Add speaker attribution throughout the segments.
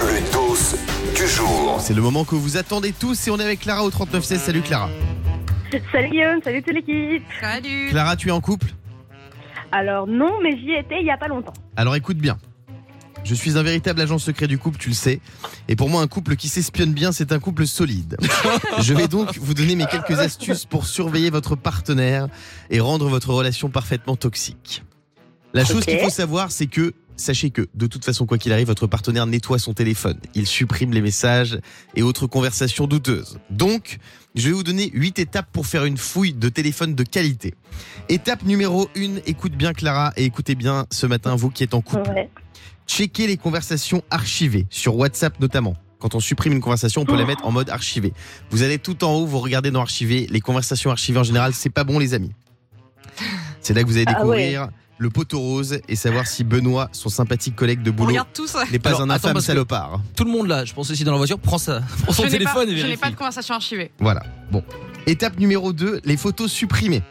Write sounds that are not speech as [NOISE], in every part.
Speaker 1: Le dos du jour.
Speaker 2: C'est le moment que vous attendez tous et on est avec Clara au 3916. Salut Clara.
Speaker 3: Salut Guillaume, salut toute l'équipe.
Speaker 4: Salut.
Speaker 2: Clara, tu es en couple?
Speaker 3: Alors non, mais j'y étais il y a pas longtemps.
Speaker 2: Alors écoute bien. Je suis un véritable agent secret du couple, tu le sais. Et pour moi, un couple qui s'espionne bien, c'est un couple solide. [LAUGHS] Je vais donc vous donner mes quelques astuces pour surveiller votre partenaire et rendre votre relation parfaitement toxique. La chose qu'il faut savoir, c'est que sachez que de toute façon, quoi qu'il arrive, votre partenaire nettoie son téléphone. Il supprime les messages et autres conversations douteuses. Donc, je vais vous donner 8 étapes pour faire une fouille de téléphone de qualité. Étape numéro 1, écoute bien Clara et écoutez bien ce matin vous qui êtes en couple.
Speaker 3: Ouais.
Speaker 2: Checkez les conversations archivées, sur WhatsApp notamment. Quand on supprime une conversation, on peut la mettre en mode archivé. Vous allez tout en haut, vous regardez dans archivé. Les conversations archivées en général, c'est pas bon les amis. C'est là que vous allez
Speaker 3: Ah
Speaker 2: découvrir le poteau rose et savoir si Benoît, son sympathique collègue de boulot, n'est pas
Speaker 5: Alors,
Speaker 2: un infâme salopard.
Speaker 5: Tout le monde là, je pense aussi dans la voiture, prend, sa, [LAUGHS] prend son
Speaker 4: Je pas,
Speaker 5: téléphone et
Speaker 4: je n'ai pas de conversation archivée.
Speaker 2: Voilà. Bon. Étape numéro 2, les photos supprimées.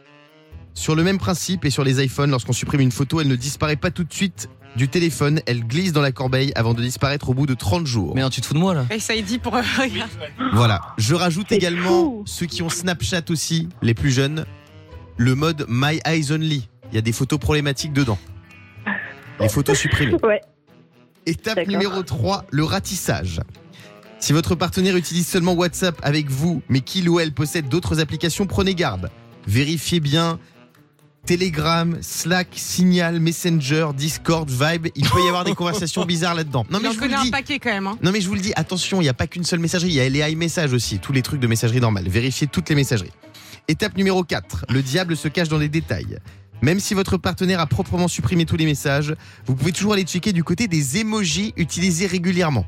Speaker 2: Sur le même principe et sur les iPhones, lorsqu'on supprime une photo, elle ne disparaît pas tout de suite du téléphone, elle glisse dans la corbeille avant de disparaître au bout de 30 jours.
Speaker 5: Mais non, tu te fous de moi là
Speaker 4: Et ça y dit pour. [LAUGHS]
Speaker 2: Voilà. Je rajoute également
Speaker 3: fou.
Speaker 2: ceux qui ont Snapchat aussi, les plus jeunes, le mode My Eyes Only. Il y a des photos problématiques dedans. Les photos supprimées.
Speaker 3: Ouais.
Speaker 2: Étape numéro 3, le ratissage. Si votre partenaire utilise seulement WhatsApp avec vous, mais qu'il ou elle possède d'autres applications, prenez garde. Vérifiez bien Telegram, Slack, Signal, Messenger, Discord, Vibe. Il peut y avoir des [LAUGHS] conversations bizarres là-dedans. Non mais je vous le
Speaker 4: connaît un
Speaker 2: dis.
Speaker 4: paquet quand même. Hein.
Speaker 2: Non mais je vous le dis, attention, il n'y a pas qu'une seule messagerie, il y a les iMessages aussi, tous les trucs de messagerie normale. Vérifiez toutes les messageries. Étape numéro 4, le diable se cache dans les détails. Même si votre partenaire a proprement supprimé tous les messages, vous pouvez toujours aller checker du côté des emojis utilisés régulièrement.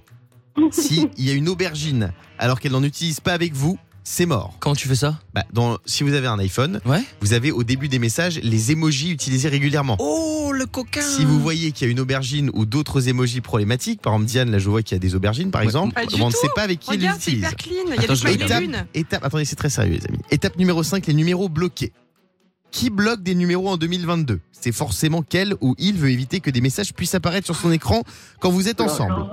Speaker 2: [LAUGHS] Si il y a une aubergine alors qu'elle n'en utilise pas avec vous, c'est mort.
Speaker 5: Quand tu fais ça?
Speaker 2: Bah, dans, si vous avez un iPhone,
Speaker 5: Ouais.
Speaker 2: vous avez au début des messages les emojis utilisés régulièrement.
Speaker 5: Oh le coquin
Speaker 2: Si vous voyez qu'il y a une aubergine ou d'autres emojis problématiques, par exemple Diane, là je vois qu'il y a des aubergines par
Speaker 5: Ouais.
Speaker 2: exemple,
Speaker 4: Pas
Speaker 2: on ne sait pas avec qui ils les
Speaker 4: Regarde, c'est
Speaker 2: utilisent.
Speaker 4: hyper clean. Il y a
Speaker 5: Attends,
Speaker 4: des
Speaker 5: je
Speaker 4: fois, il
Speaker 5: vais
Speaker 4: est
Speaker 2: Étape, étape, attendez, c'est très sérieux les amis. Étape numéro 5, les numéros bloqués. Qui bloque des numéros en 2022 C'est forcément qu'elle ou il veut éviter que des messages puissent apparaître sur son écran quand vous êtes ensemble.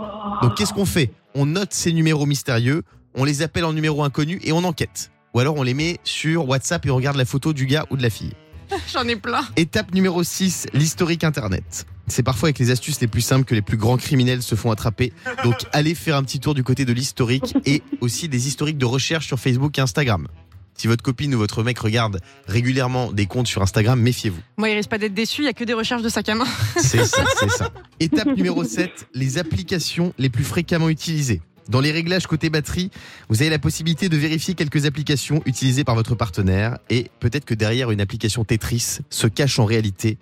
Speaker 2: Donc qu'est-ce qu'on fait? On note ces numéros mystérieux, on les appelle en numéros inconnus et on enquête. Ou alors on les met sur WhatsApp et on regarde la photo du gars ou de la fille. [LAUGHS]
Speaker 4: J'en ai plein.
Speaker 2: Étape numéro 6, l'historique internet. C'est parfois avec les astuces les plus simples que les plus grands criminels se font attraper. Donc allez faire un petit tour du côté de l'historique et aussi des historiques de recherche sur Facebook et Instagram. Si votre copine ou votre mec regarde régulièrement des comptes sur Instagram, méfiez-vous.
Speaker 4: Moi, il risque pas d'être déçu. Il y a que des recherches de sac à main. [LAUGHS]
Speaker 2: C'est ça, c'est ça. Étape numéro 7, les applications les plus fréquemment utilisées. Dans les réglages côté batterie, vous avez la possibilité de vérifier quelques applications utilisées par votre partenaire et peut-être que derrière une application Tetris se cache en réalité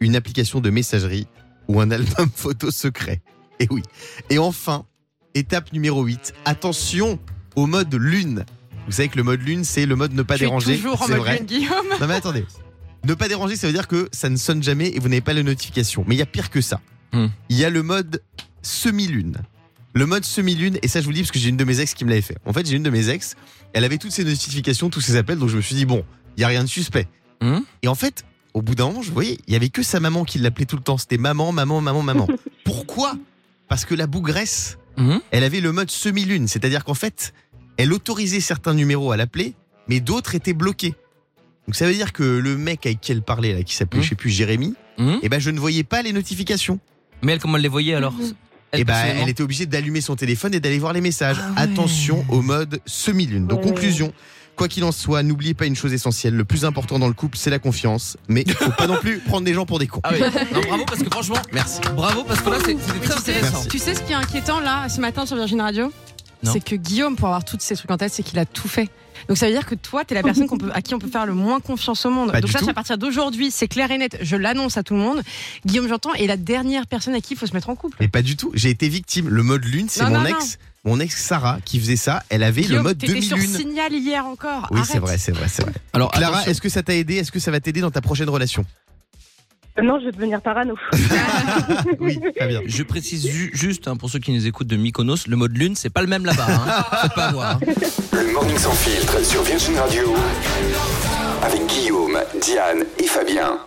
Speaker 2: une application de messagerie ou un album [LAUGHS] photo secret. Et oui. Et enfin, étape numéro 8, attention au mode lune. Vous savez que le mode lune, c'est le mode ne pas
Speaker 4: Je suis
Speaker 2: déranger.
Speaker 4: toujours en mode
Speaker 2: vrai.
Speaker 4: lune, Guillaume.
Speaker 2: Non mais attendez. Ne pas déranger, ça veut dire que ça ne sonne jamais et vous n'avez pas les notifications. Mais il y a pire que ça.
Speaker 5: Hmm.
Speaker 2: Il y a le mode semi-lune. Le mode semi-lune, et ça je vous le dis parce que j'ai une de mes ex qui me l'avait fait. En fait, j'ai une de mes ex, elle avait toutes ses notifications, tous ses appels, donc je me suis dit, bon, il y a rien de suspect.
Speaker 5: Hmm.
Speaker 2: Et en fait, au bout d'un moment, je voyais, il y avait que sa maman qui l'appelait tout le temps. C'était maman, maman, maman, maman. [LAUGHS] Pourquoi? Parce que la bougresse,
Speaker 5: Mhm.
Speaker 2: elle avait le mode semi-lune. C'est-à-dire qu'en fait, elle autorisait certains numéros à l'appeler, mais d'autres étaient bloqués. Donc ça veut dire que le mec avec qui elle parlait, là, qui s'appelait,
Speaker 5: Mhm.
Speaker 2: je sais plus, Jérémy,
Speaker 5: Mhm.
Speaker 2: eh ben je ne voyais pas les notifications.
Speaker 5: Mais elle, comment elle les voyait alors Elle,
Speaker 2: Et ben elle était obligée d'allumer son téléphone et d'aller voir les messages.
Speaker 5: Ah ouais.
Speaker 2: Attention au mode semi-lune. Donc
Speaker 3: Ouais.
Speaker 2: conclusion. Quoi qu'il en soit, n'oubliez pas une chose essentielle. Le plus important dans le couple, c'est la confiance. Mais il faut pas non plus prendre les gens pour des cons.
Speaker 5: Ah oui, non, bravo parce que franchement,
Speaker 2: Merci.
Speaker 5: bravo parce que là c'est- c'était très
Speaker 4: Tu sais,
Speaker 5: intéressant.
Speaker 2: Merci.
Speaker 4: tu sais ce qui est inquiétant là, ce matin sur Virgin Radio? C'est que Guillaume, pour avoir tous ces trucs en tête, c'est qu'il a tout fait. Donc ça veut dire que toi, t'es la personne qu'on peut, à qui on peut faire le moins confiance au monde.
Speaker 2: Pas
Speaker 4: Donc
Speaker 2: tout.
Speaker 4: c'est à partir d'aujourd'hui, c'est clair et net. Je l'annonce à tout le monde. Guillaume, j'entends, est la dernière personne à qui il faut se mettre en couple.
Speaker 2: Mais pas du tout. J'ai été victime. Le mode lune, c'est
Speaker 4: Non,
Speaker 2: mon
Speaker 4: non,
Speaker 2: ex, mon ex Sarah qui faisait ça. Elle avait le
Speaker 4: Guillaume,
Speaker 2: mode
Speaker 4: t'étais sur. Signal hier encore.
Speaker 2: Oui,
Speaker 4: Arrête.
Speaker 2: c'est vrai, c'est vrai, c'est vrai.
Speaker 5: Alors
Speaker 2: Clara,
Speaker 5: attention.
Speaker 2: est-ce que ça t'a aidé? Est-ce que ça va t'aider dans ta prochaine relation?
Speaker 3: Non, je vais devenir parano. [LAUGHS]
Speaker 2: Oui, très bien.
Speaker 5: Je précise ju- juste hein, pour ceux qui nous écoutent de Mykonos, le mode lune c'est pas le même là-bas. Hein. [LAUGHS] Faites pas avoir. hein.
Speaker 1: Le Morning Sans Filtre sur Virgin Radio. Avec Guillaume, Diane et Fabien.